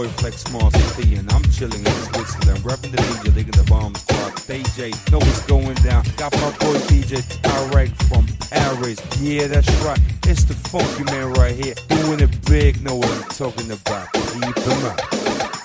boy Flex Master P, and I'm chilling in Switzerland, repping the DJ, digging the bomb squad. DJ, know what's going down. Got my boy DJ Tarek from Paris. Yeah, that's right. It's the funky man right here, doing it big. Know what I'm talking about. Keep him out.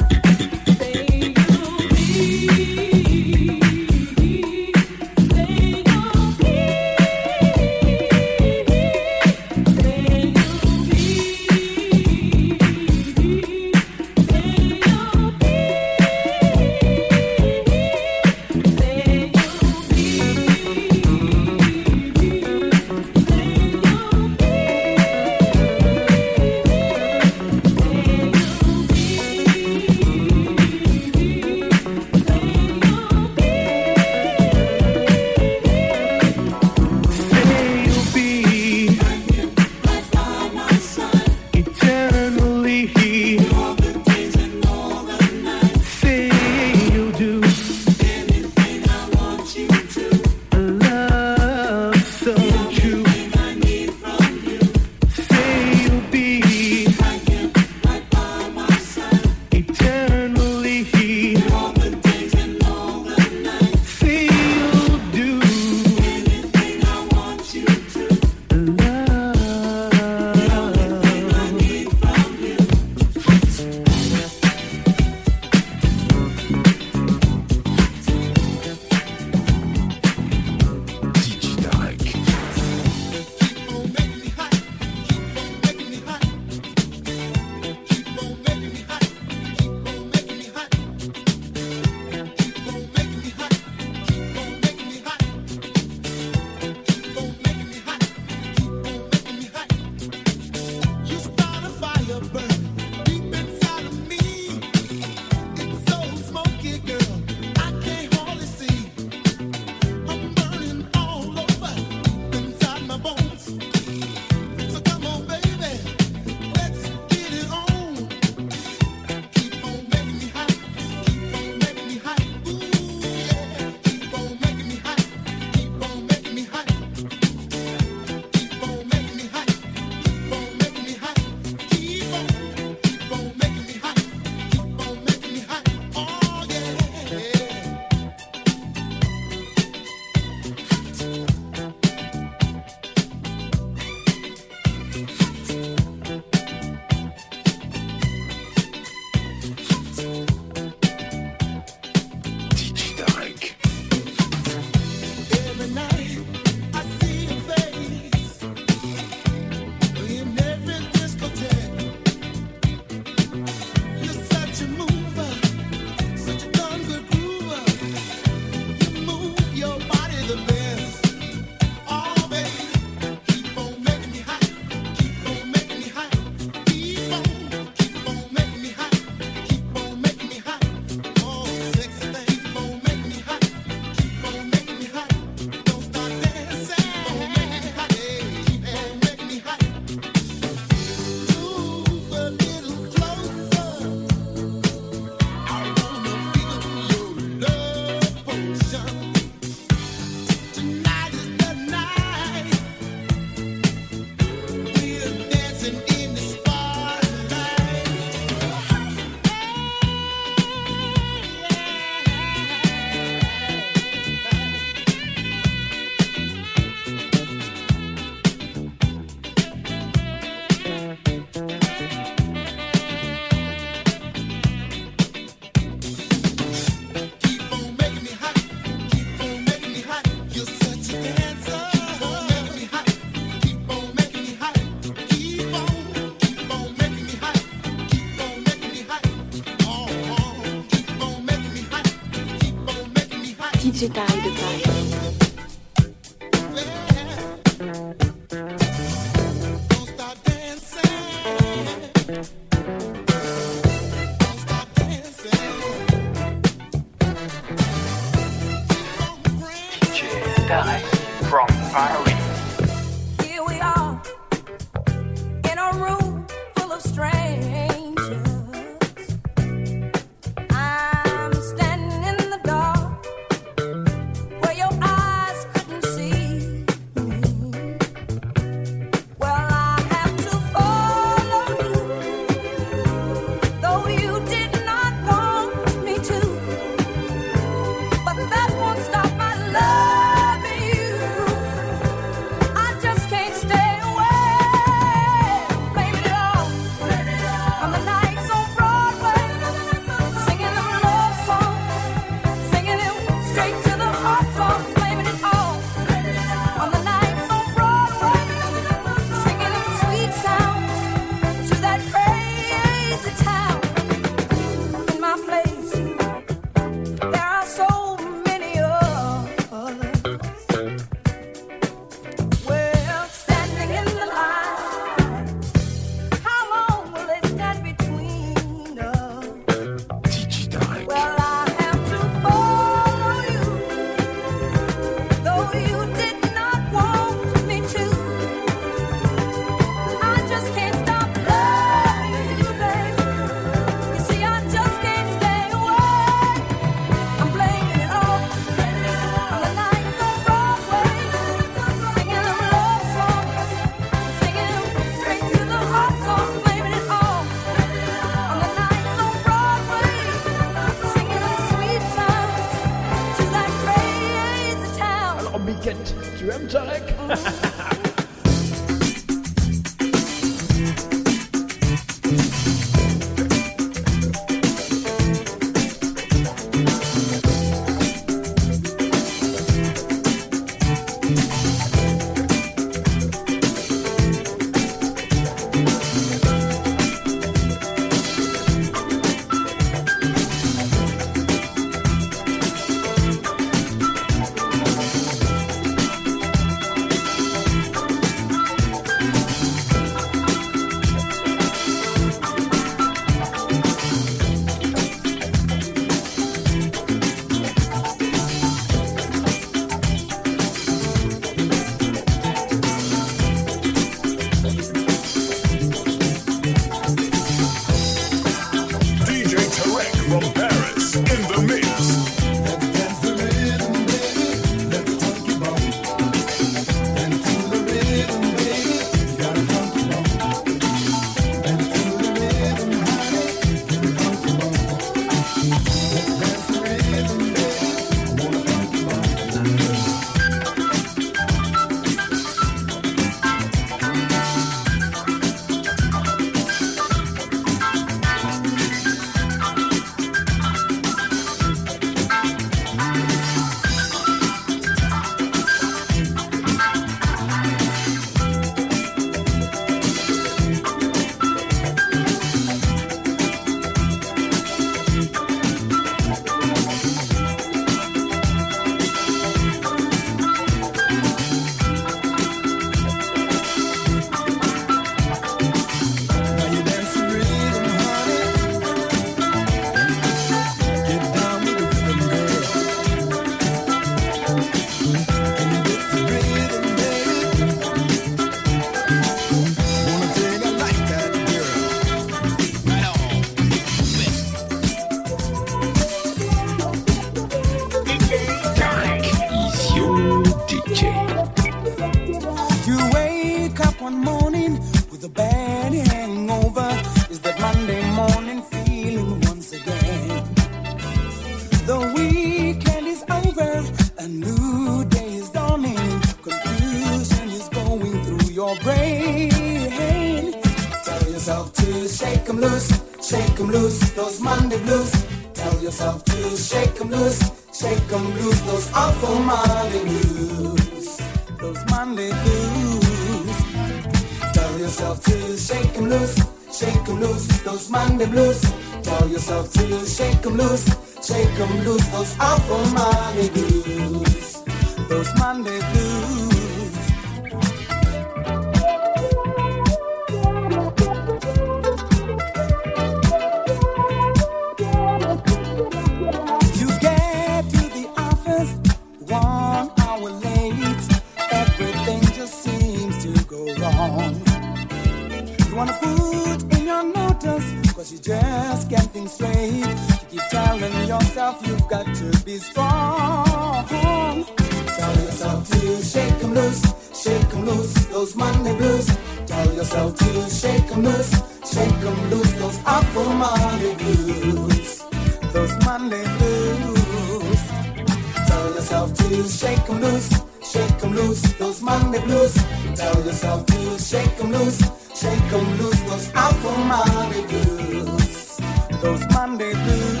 those Monday blues.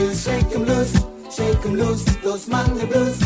blues, shake 'em loose, shake 'em loose, those mangle blues.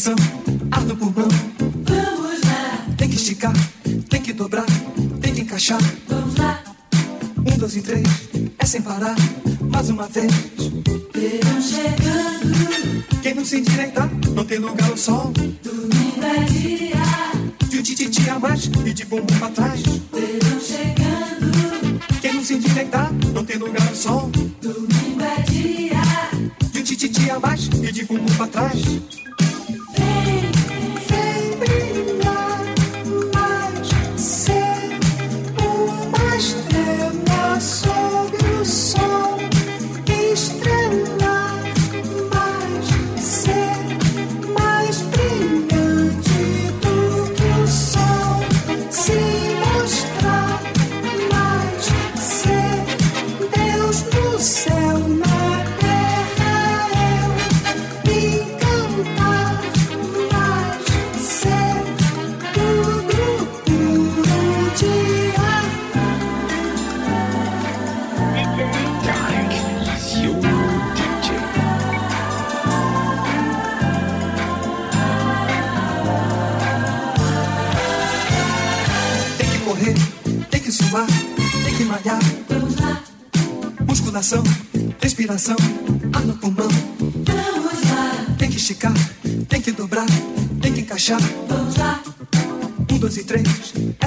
awesome.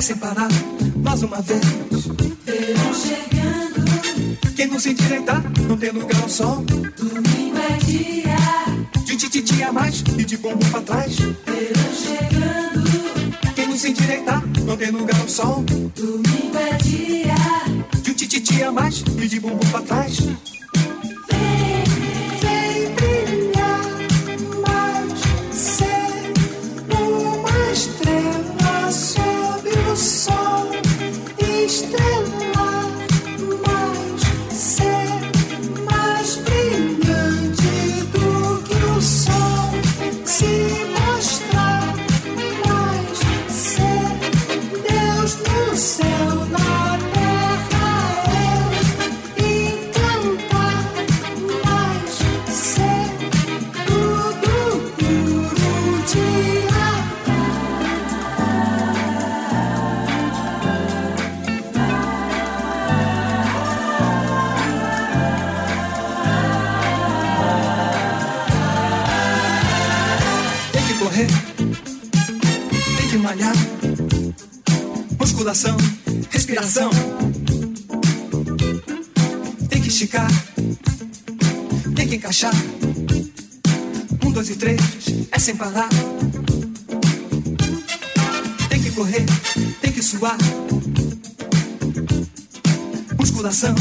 sem parar, mais uma vez. Verão chegando. Quem não se endireitar, não tem lugar ao sol. Domingo é dia. De tititi a mais e de bombo pra trás. Verão chegando. Quem não se endireitar, não tem lugar ao sol. Domingo é dia. De tititi a mais e de sem parar. Tem que correr, tem que suar. Musculação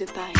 the time.